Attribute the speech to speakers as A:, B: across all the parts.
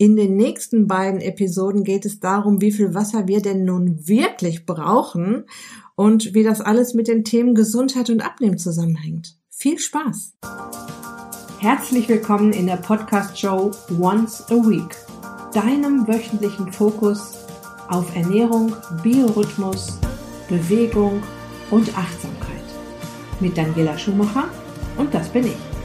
A: In den nächsten beiden Episoden geht es darum, wie viel Wasser wir denn nun wirklich brauchen und wie das alles mit den Themen Gesundheit und Abnehmen zusammenhängt. Viel Spaß! Herzlich willkommen in der Podcast-Show Once a Week, deinem wöchentlichen Fokus auf Ernährung, Biorhythmus, Bewegung und Achtsamkeit. Mit Daniela Schumacher und das bin ich.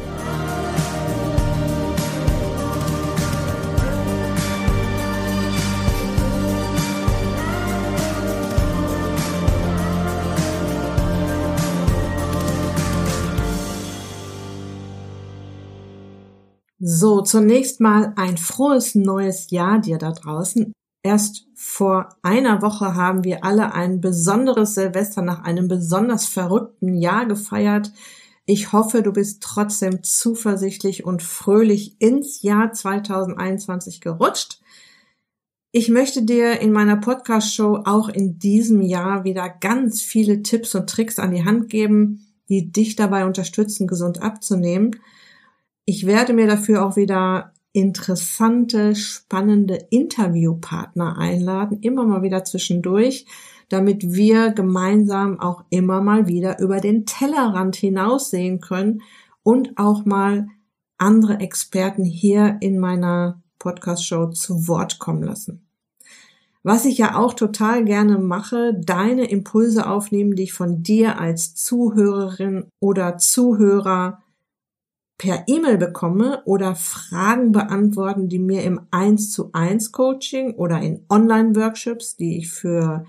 A: So, zunächst mal ein frohes neues Jahr dir da draußen. Erst vor einer Woche haben wir alle ein besonderes Silvester nach einem besonders verrückten Jahr gefeiert. Ich hoffe, du bist trotzdem zuversichtlich und fröhlich ins Jahr 2021 gerutscht. Ich möchte dir in meiner Podcast-Show auch in diesem Jahr wieder ganz viele Tipps und Tricks an die Hand geben, die dich dabei unterstützen, gesund abzunehmen. Ich werde mir dafür auch wieder interessante, spannende Interviewpartner einladen, immer mal wieder zwischendurch, damit wir gemeinsam auch immer mal wieder über den Tellerrand hinaussehen können und auch mal andere Experten hier in meiner Podcast-Show zu Wort kommen lassen. Was ich ja auch total gerne mache, deine Impulse aufnehmen, die ich von dir als Zuhörerin oder Zuhörer per E-Mail bekomme oder Fragen beantworten, die mir im 1 zu 1 Coaching oder in Online-Workshops, die ich für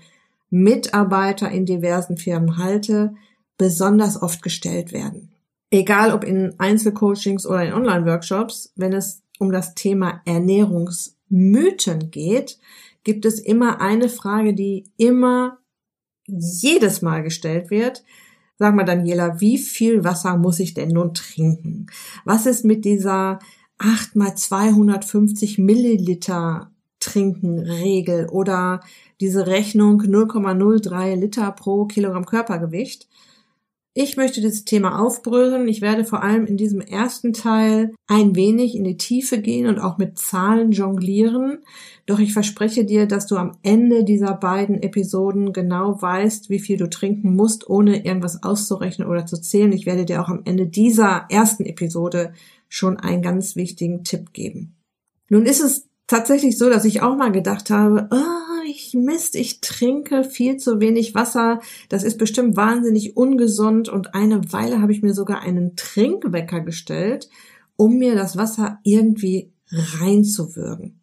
A: Mitarbeiter in diversen Firmen halte, besonders oft gestellt werden. Egal ob in Einzelcoachings oder in Online-Workshops, wenn es um das Thema Ernährungsmythen geht, gibt es immer eine Frage, die immer jedes Mal gestellt wird, Sag mal, Daniela, wie viel Wasser muss ich denn nun trinken? Was ist mit dieser 8 mal 250 Milliliter trinken Regel oder diese Rechnung 0,03 Liter pro Kilogramm Körpergewicht? Ich möchte dieses Thema aufbröseln. Ich werde vor allem in diesem ersten Teil ein wenig in die Tiefe gehen und auch mit Zahlen jonglieren. Doch ich verspreche dir, dass du am Ende dieser beiden Episoden genau weißt, wie viel du trinken musst, ohne irgendwas auszurechnen oder zu zählen. Ich werde dir auch am Ende dieser ersten Episode schon einen ganz wichtigen Tipp geben. Nun ist es tatsächlich so, dass ich auch mal gedacht habe, oh, ich Mist, ich trinke viel zu wenig Wasser. Das ist bestimmt wahnsinnig ungesund. Und eine Weile habe ich mir sogar einen Trinkwecker gestellt, um mir das Wasser irgendwie reinzuwürgen.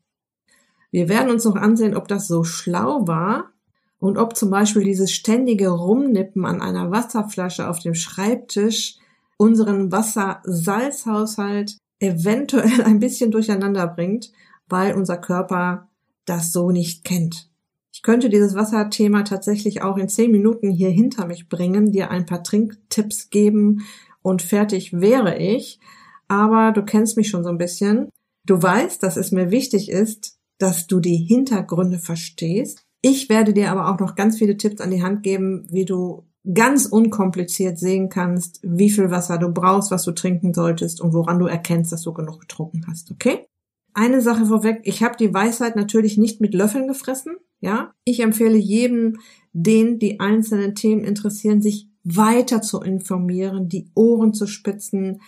A: Wir werden uns noch ansehen, ob das so schlau war und ob zum Beispiel dieses ständige Rumnippen an einer Wasserflasche auf dem Schreibtisch unseren Wassersalzhaushalt eventuell ein bisschen durcheinander bringt, weil unser Körper das so nicht kennt. Ich könnte dieses Wasserthema tatsächlich auch in zehn Minuten hier hinter mich bringen, dir ein paar Trinktipps geben und fertig wäre ich. Aber du kennst mich schon so ein bisschen. Du weißt, dass es mir wichtig ist, dass du die Hintergründe verstehst. Ich werde dir aber auch noch ganz viele Tipps an die Hand geben, wie du ganz unkompliziert sehen kannst, wie viel Wasser du brauchst, was du trinken solltest und woran du erkennst, dass du genug getrunken hast, okay? Eine Sache vorweg, ich habe die Weisheit natürlich nicht mit Löffeln gefressen. Ja, ich empfehle jedem, den die einzelnen Themen interessieren, sich weiter zu informieren, die Ohren zu spitzen,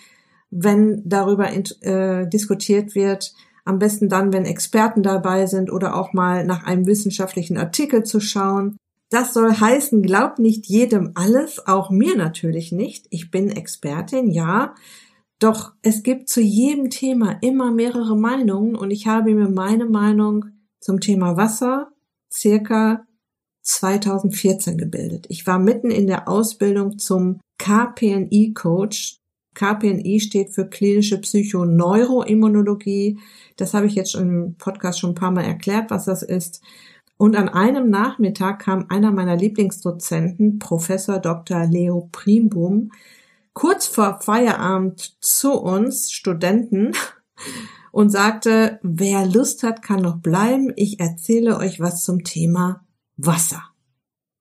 A: wenn darüber äh, diskutiert wird. Am besten dann, wenn Experten dabei sind oder auch mal nach einem wissenschaftlichen Artikel zu schauen. Das soll heißen, glaub nicht jedem alles, auch mir natürlich nicht. Ich bin Expertin, ja. Doch es gibt zu jedem Thema immer mehrere Meinungen und ich habe mir meine Meinung zum Thema Wasser, circa 2014 gebildet. Ich war mitten in der Ausbildung zum KPNI-Coach. KPNI steht für klinische Psychoneuroimmunologie. Das habe ich jetzt schon im Podcast schon ein paar Mal erklärt, was das ist. Und an einem Nachmittag kam einer meiner Lieblingsdozenten, Professor Dr. Leo Primbum, kurz vor Feierabend zu uns Studenten und sagte, wer Lust hat, kann noch bleiben. Ich erzähle euch was zum Thema Wasser.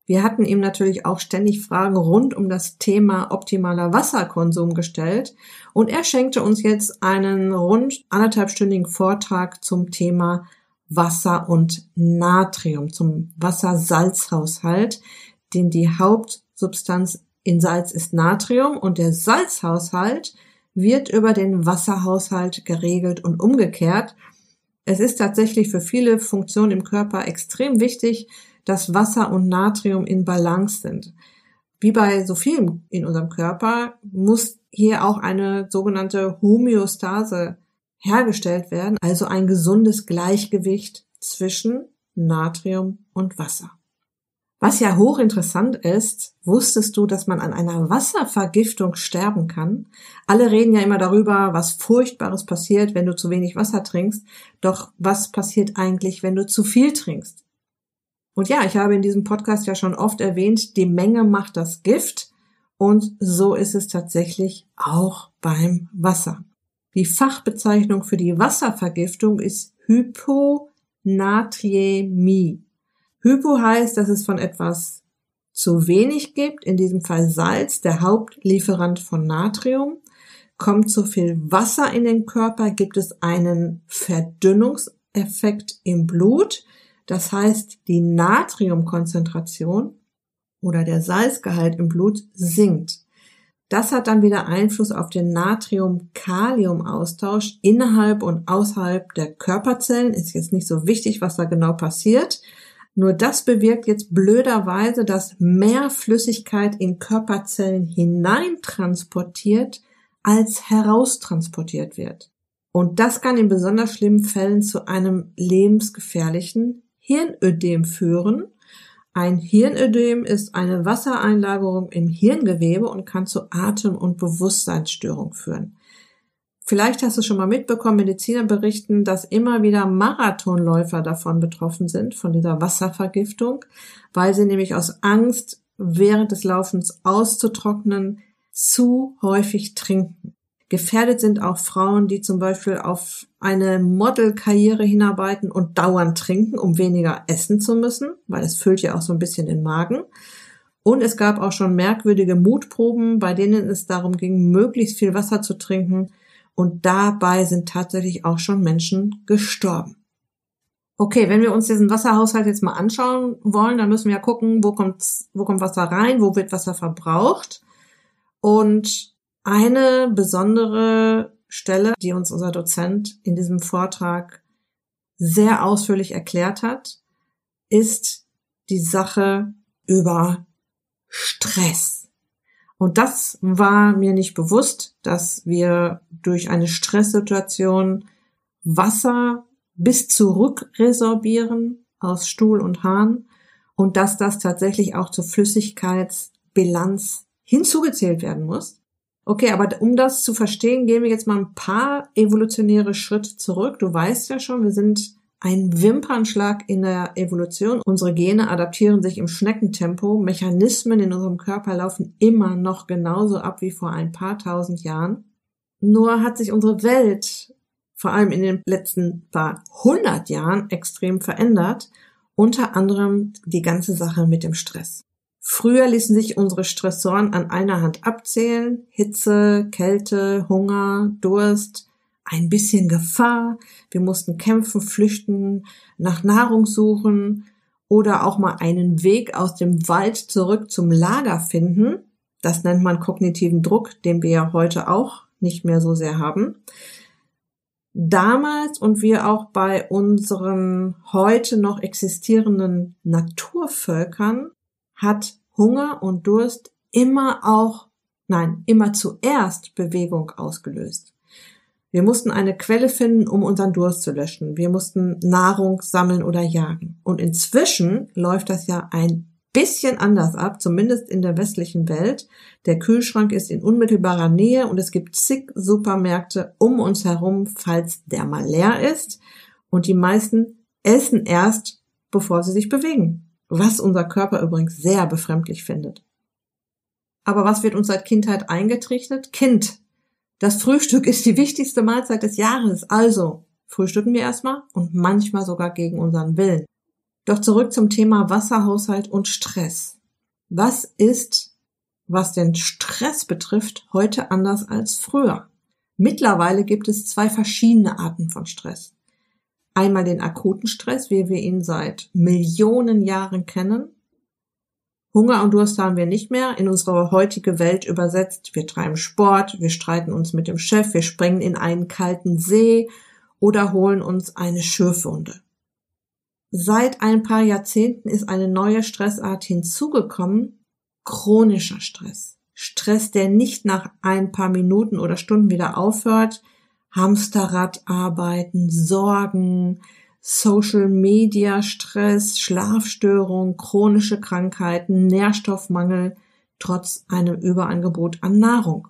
A: Wir hatten ihm natürlich auch ständig Fragen rund um das Thema optimaler Wasserkonsum gestellt und er schenkte uns jetzt einen rund anderthalbstündigen Vortrag zum Thema Wasser und Natrium, zum Wassersalzhaushalt, denn die Hauptsubstanz in Salz ist Natrium und der Salzhaushalt wird über den Wasserhaushalt geregelt und umgekehrt. Es ist tatsächlich für viele Funktionen im Körper extrem wichtig, dass Wasser und Natrium in Balance sind. Wie bei so vielem in unserem Körper muss hier auch eine sogenannte Homöostase hergestellt werden, also ein gesundes Gleichgewicht zwischen Natrium und Wasser. Was ja hochinteressant ist, wusstest du, dass man an einer Wasservergiftung sterben kann? Alle reden ja immer darüber, was Furchtbares passiert, wenn du zu wenig Wasser trinkst. Doch was passiert eigentlich, wenn du zu viel trinkst? Und ja, ich habe in diesem Podcast ja schon oft erwähnt, die Menge macht das Gift. Und so ist es tatsächlich auch beim Wasser. Die Fachbezeichnung für die Wasservergiftung ist Hyponatriämie. Hypo heißt, dass es von etwas zu wenig gibt, in diesem Fall Salz, der Hauptlieferant von Natrium. Kommt zu viel Wasser in den Körper, gibt es einen Verdünnungseffekt im Blut. Das heißt, die Natriumkonzentration oder der Salzgehalt im Blut sinkt. Das hat dann wieder Einfluss auf den Natrium-Kalium-Austausch innerhalb und außerhalb der Körperzellen. Ist jetzt nicht so wichtig, was da genau passiert. Nur das bewirkt jetzt blöderweise, dass mehr Flüssigkeit in Körperzellen hineintransportiert, als heraustransportiert wird. Und das kann in besonders schlimmen Fällen zu einem lebensgefährlichen Hirnödem führen. Ein Hirnödem ist eine Wassereinlagerung im Hirngewebe und kann zu Atem- und Bewusstseinsstörung führen. Vielleicht hast du schon mal mitbekommen, Mediziner berichten, dass immer wieder Marathonläufer davon betroffen sind, von dieser Wasservergiftung, weil sie nämlich aus Angst, während des Laufens auszutrocknen, zu häufig trinken. Gefährdet sind auch Frauen, die zum Beispiel auf eine Modelkarriere hinarbeiten und dauernd trinken, um weniger essen zu müssen, weil es füllt ja auch so ein bisschen den Magen. Und es gab auch schon merkwürdige Mutproben, bei denen es darum ging, möglichst viel Wasser zu trinken. Und dabei sind tatsächlich auch schon Menschen gestorben. Okay, wenn wir uns diesen Wasserhaushalt jetzt mal anschauen wollen, dann müssen wir ja gucken, wo kommt, wo kommt Wasser rein, wo wird Wasser verbraucht. Und eine besondere Stelle, die uns unser Dozent in diesem Vortrag sehr ausführlich erklärt hat, ist die Sache über Stress. Und das war mir nicht bewusst, dass wir durch eine Stresssituation Wasser bis zurück resorbieren aus Stuhl und Hahn und dass das tatsächlich auch zur Flüssigkeitsbilanz hinzugezählt werden muss. Okay, aber um das zu verstehen, gehen wir jetzt mal ein paar evolutionäre Schritte zurück. Du weißt ja schon, wir sind ein Wimpernschlag in der Evolution. Unsere Gene adaptieren sich im Schneckentempo. Mechanismen in unserem Körper laufen immer noch genauso ab wie vor ein paar tausend Jahren. Nur hat sich unsere Welt vor allem in den letzten paar hundert Jahren extrem verändert. Unter anderem die ganze Sache mit dem Stress. Früher ließen sich unsere Stressoren an einer Hand abzählen. Hitze, Kälte, Hunger, Durst, ein bisschen Gefahr. Wir mussten kämpfen, flüchten, nach Nahrung suchen oder auch mal einen Weg aus dem Wald zurück zum Lager finden. Das nennt man kognitiven Druck, den wir ja heute auch nicht mehr so sehr haben. Damals und wir auch bei unseren heute noch existierenden Naturvölkern hat Hunger und Durst immer auch, nein, immer zuerst Bewegung ausgelöst. Wir mussten eine Quelle finden, um unseren Durst zu löschen. Wir mussten Nahrung sammeln oder jagen. Und inzwischen läuft das ja ein bisschen anders ab, zumindest in der westlichen Welt. Der Kühlschrank ist in unmittelbarer Nähe und es gibt zig Supermärkte um uns herum, falls der mal leer ist. Und die meisten essen erst, bevor sie sich bewegen was unser Körper übrigens sehr befremdlich findet. Aber was wird uns seit Kindheit eingetrichtert? Kind. Das Frühstück ist die wichtigste Mahlzeit des Jahres, also frühstücken wir erstmal und manchmal sogar gegen unseren Willen. Doch zurück zum Thema Wasserhaushalt und Stress. Was ist, was den Stress betrifft, heute anders als früher? Mittlerweile gibt es zwei verschiedene Arten von Stress. Einmal den akuten Stress, wie wir ihn seit Millionen Jahren kennen. Hunger und Durst haben wir nicht mehr in unsere heutige Welt übersetzt. Wir treiben Sport, wir streiten uns mit dem Chef, wir springen in einen kalten See oder holen uns eine Schürfwunde. Seit ein paar Jahrzehnten ist eine neue Stressart hinzugekommen, chronischer Stress. Stress, der nicht nach ein paar Minuten oder Stunden wieder aufhört, Hamsterrad arbeiten, Sorgen, Social Media Stress, Schlafstörung, chronische Krankheiten, Nährstoffmangel trotz einem Überangebot an Nahrung.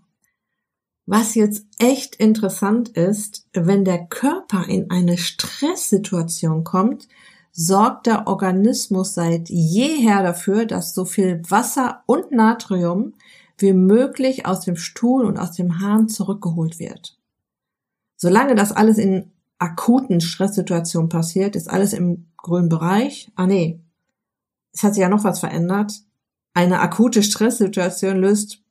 A: Was jetzt echt interessant ist, wenn der Körper in eine Stresssituation kommt, sorgt der Organismus seit jeher dafür, dass so viel Wasser und Natrium wie möglich aus dem Stuhl und aus dem Hahn zurückgeholt wird. Solange das alles in akuten Stresssituationen passiert, ist alles im grünen Bereich. Ah nee, es hat sich ja noch was verändert. Eine akute Stresssituation löst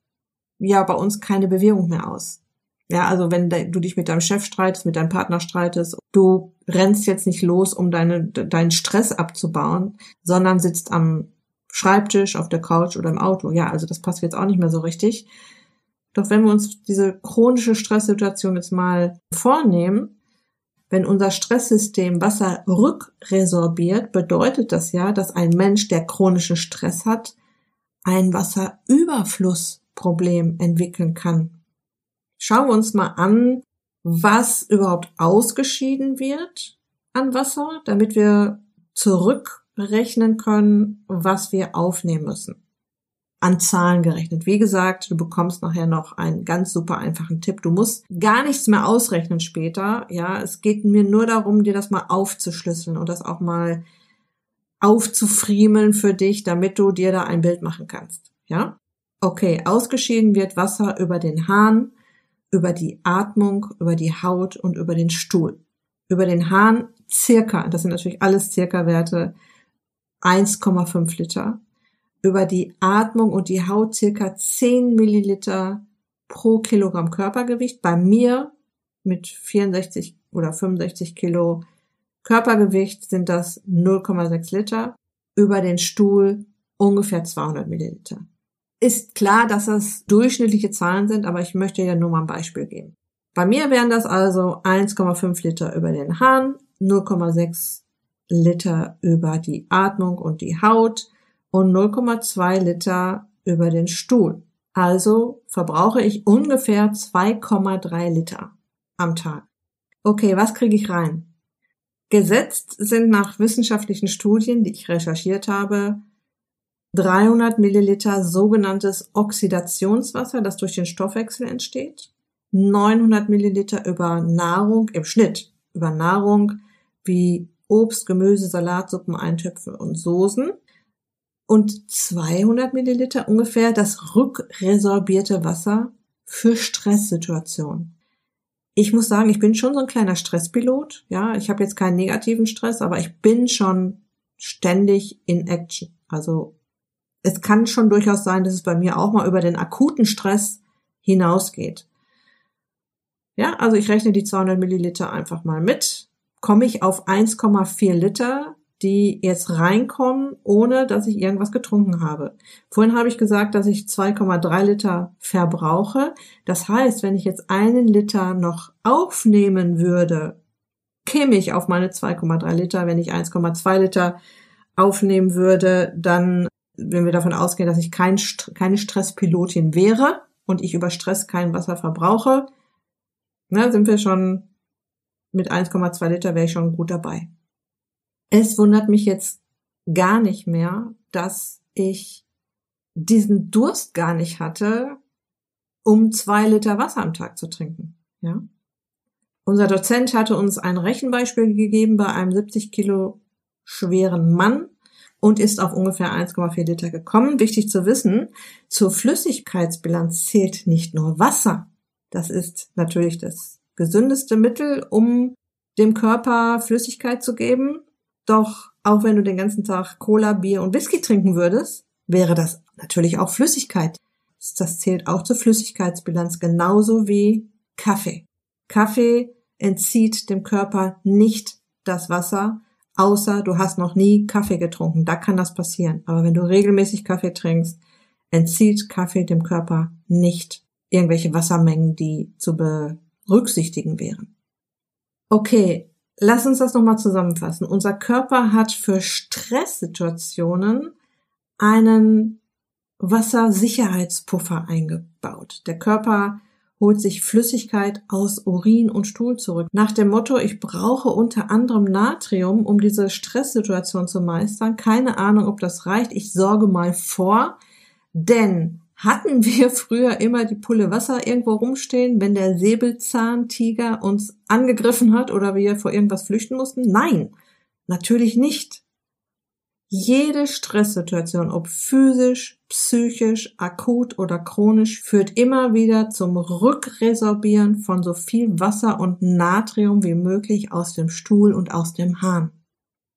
A: ja bei uns keine Bewegung mehr aus. Ja, also wenn du dich mit deinem Chef streitest, mit deinem Partner streitest, du rennst jetzt nicht los, um deine, deinen Stress abzubauen, sondern sitzt am Schreibtisch, auf der Couch oder im Auto. Ja, also das passt jetzt auch nicht mehr so richtig. Doch wenn wir uns diese chronische Stresssituation jetzt mal vornehmen, wenn unser Stresssystem Wasser rückresorbiert, bedeutet das ja, dass ein Mensch, der chronischen Stress hat, ein Wasserüberflussproblem entwickeln kann. Schauen wir uns mal an, was überhaupt ausgeschieden wird an Wasser, damit wir zurückrechnen können, was wir aufnehmen müssen an Zahlen gerechnet. Wie gesagt, du bekommst nachher noch einen ganz super einfachen Tipp. Du musst gar nichts mehr ausrechnen später. Ja, es geht mir nur darum, dir das mal aufzuschlüsseln und das auch mal aufzufriemeln für dich, damit du dir da ein Bild machen kannst. Ja? Okay, ausgeschieden wird Wasser über den Hahn, über die Atmung, über die Haut und über den Stuhl. Über den Hahn circa, das sind natürlich alles circa Werte, 1,5 Liter über die Atmung und die Haut circa 10 Milliliter pro Kilogramm Körpergewicht. Bei mir mit 64 oder 65 Kilo Körpergewicht sind das 0,6 Liter. Über den Stuhl ungefähr 200 Milliliter. Ist klar, dass das durchschnittliche Zahlen sind, aber ich möchte ja nur mal ein Beispiel geben. Bei mir wären das also 1,5 Liter über den Hahn, 0,6 Liter über die Atmung und die Haut, und 0,2 Liter über den Stuhl. Also verbrauche ich ungefähr 2,3 Liter am Tag. Okay, was kriege ich rein? Gesetzt sind nach wissenschaftlichen Studien, die ich recherchiert habe, 300 Milliliter sogenanntes Oxidationswasser, das durch den Stoffwechsel entsteht, 900 Milliliter über Nahrung im Schnitt, über Nahrung wie Obst, Gemüse, Salatsuppen, Eintöpfe und Soßen und 200 Milliliter ungefähr das rückresorbierte Wasser für Stresssituationen. Ich muss sagen, ich bin schon so ein kleiner Stresspilot. Ja, ich habe jetzt keinen negativen Stress, aber ich bin schon ständig in Action. Also es kann schon durchaus sein, dass es bei mir auch mal über den akuten Stress hinausgeht. Ja, also ich rechne die 200 Milliliter einfach mal mit. Komme ich auf 1,4 Liter die jetzt reinkommen, ohne dass ich irgendwas getrunken habe. Vorhin habe ich gesagt, dass ich 2,3 Liter verbrauche. Das heißt, wenn ich jetzt einen Liter noch aufnehmen würde, käme ich auf meine 2,3 Liter. Wenn ich 1,2 Liter aufnehmen würde, dann, wenn wir davon ausgehen, dass ich kein, keine Stresspilotin wäre und ich über Stress kein Wasser verbrauche, na, sind wir schon mit 1,2 Liter wäre ich schon gut dabei. Es wundert mich jetzt gar nicht mehr, dass ich diesen Durst gar nicht hatte, um zwei Liter Wasser am Tag zu trinken. Ja. Unser Dozent hatte uns ein Rechenbeispiel gegeben bei einem 70 Kilo schweren Mann und ist auf ungefähr 1,4 Liter gekommen. Wichtig zu wissen, zur Flüssigkeitsbilanz zählt nicht nur Wasser. Das ist natürlich das gesündeste Mittel, um dem Körper Flüssigkeit zu geben. Doch auch wenn du den ganzen Tag Cola, Bier und Whisky trinken würdest, wäre das natürlich auch Flüssigkeit. Das zählt auch zur Flüssigkeitsbilanz genauso wie Kaffee. Kaffee entzieht dem Körper nicht das Wasser, außer du hast noch nie Kaffee getrunken. Da kann das passieren. Aber wenn du regelmäßig Kaffee trinkst, entzieht Kaffee dem Körper nicht irgendwelche Wassermengen, die zu berücksichtigen wären. Okay, lass uns das nochmal zusammenfassen. Unser Körper hat für Stresssituationen einen Wassersicherheitspuffer eingebaut. Der Körper holt sich Flüssigkeit aus Urin und Stuhl zurück. Nach dem Motto, ich brauche unter anderem Natrium, um diese Stresssituation zu meistern. Keine Ahnung, ob das reicht. Ich sorge mal vor, denn hatten wir früher immer die Pulle Wasser irgendwo rumstehen, wenn der Säbelzahntiger uns angegriffen hat oder wir vor irgendwas flüchten mussten? Nein, natürlich nicht. Jede Stresssituation, ob physisch, psychisch, akut oder chronisch, führt immer wieder zum Rückresorbieren von so viel Wasser und Natrium wie möglich aus dem Stuhl und aus dem Hahn.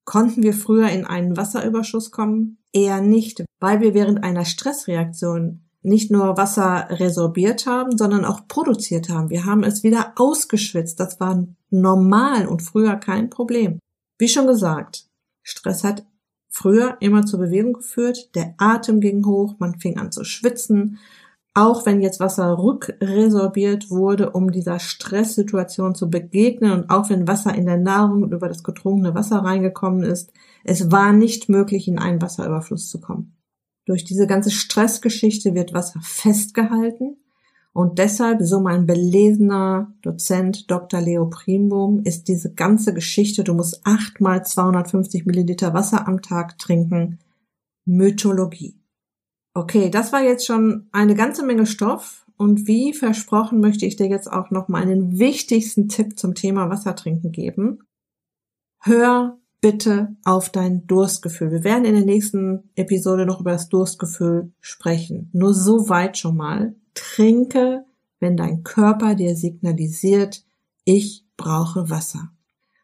A: Konnten wir früher in einen Wasserüberschuss kommen? Eher nicht, weil wir während einer Stressreaktion nicht nur Wasser resorbiert haben, sondern auch produziert haben. Wir haben es wieder ausgeschwitzt. Das war normal und früher kein Problem. Wie schon gesagt, Stress hat früher immer zur Bewegung geführt. Der Atem ging hoch, man fing an zu schwitzen. Auch wenn jetzt Wasser rückresorbiert wurde, um dieser Stresssituation zu begegnen und auch wenn Wasser in der Nahrung und über das getrunkene Wasser reingekommen ist, es war nicht möglich, in einen Wasserüberfluss zu kommen. Durch diese ganze Stressgeschichte wird Wasser festgehalten und deshalb, so mein belesener Dozent Dr. Leo Primbohm, ist diese ganze Geschichte, du musst achtmal 250 Milliliter Wasser am Tag trinken, Mythologie. Okay, das war jetzt schon eine ganze Menge Stoff und wie versprochen möchte ich dir jetzt auch noch meinen wichtigsten Tipp zum Thema Wassertrinken geben. Hör bitte auf dein Durstgefühl. Wir werden in der nächsten Episode noch über das Durstgefühl sprechen. Nur so weit schon mal. Trinke, wenn dein Körper dir signalisiert, ich brauche Wasser.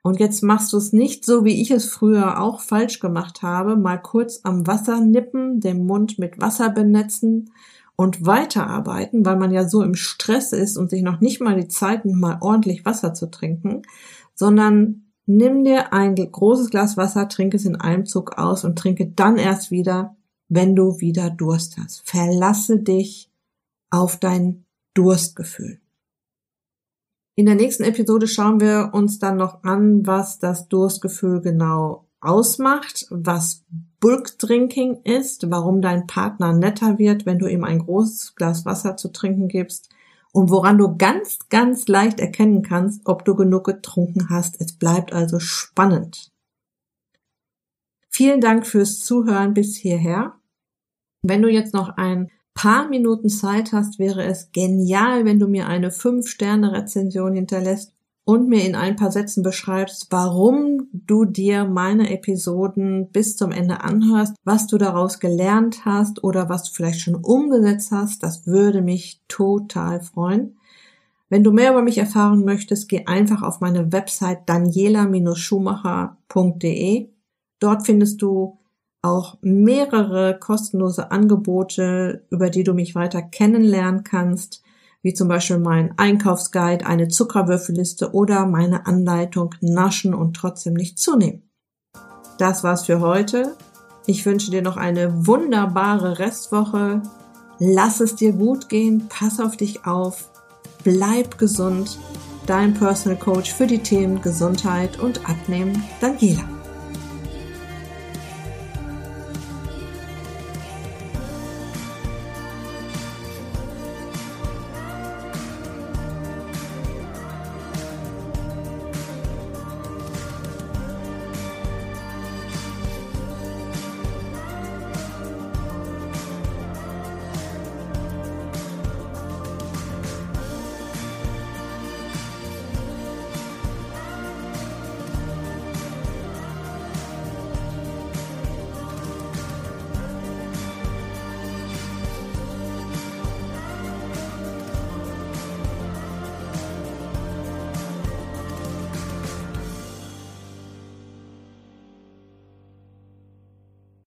A: Und jetzt machst du es nicht so, wie ich es früher auch falsch gemacht habe, mal kurz am Wasser nippen, den Mund mit Wasser benetzen und weiterarbeiten, weil man ja so im Stress ist und sich noch nicht mal die Zeit nimmt, mal ordentlich Wasser zu trinken, sondern nimm dir ein großes Glas Wasser, trinke es in einem Zug aus und trinke dann erst wieder, wenn du wieder Durst hast. Verlasse dich auf dein Durstgefühl. In der nächsten Episode schauen wir uns dann noch an, was das Durstgefühl genau ausmacht, was Bulk Drinking ist, warum dein Partner netter wird, wenn du ihm ein großes Glas Wasser zu trinken gibst und woran du ganz, ganz leicht erkennen kannst, ob du genug getrunken hast. Es bleibt also spannend. Vielen Dank fürs Zuhören bis hierher. Wenn du jetzt noch ein paar Minuten Zeit hast, wäre es genial, wenn du mir eine 5-Sterne-Rezension hinterlässt und mir in ein paar Sätzen beschreibst, warum du dir meine Episoden bis zum Ende anhörst, was du daraus gelernt hast oder was du vielleicht schon umgesetzt hast. Das würde mich total freuen. Wenn du mehr über mich erfahren möchtest, geh einfach auf meine Website daniela-schumacher.de. Dort findest du auch mehrere kostenlose Angebote, über die du mich weiter kennenlernen kannst, wie zum Beispiel mein Einkaufsguide, eine Zuckerwürfelliste oder meine Anleitung Naschen und trotzdem nicht zunehmen. Das war's für heute. Ich wünsche dir noch eine wunderbare Restwoche. Lass es dir gut gehen, pass auf dich auf, bleib gesund. Dein Personal Coach für die Themen Gesundheit und Abnehmen, Daniela.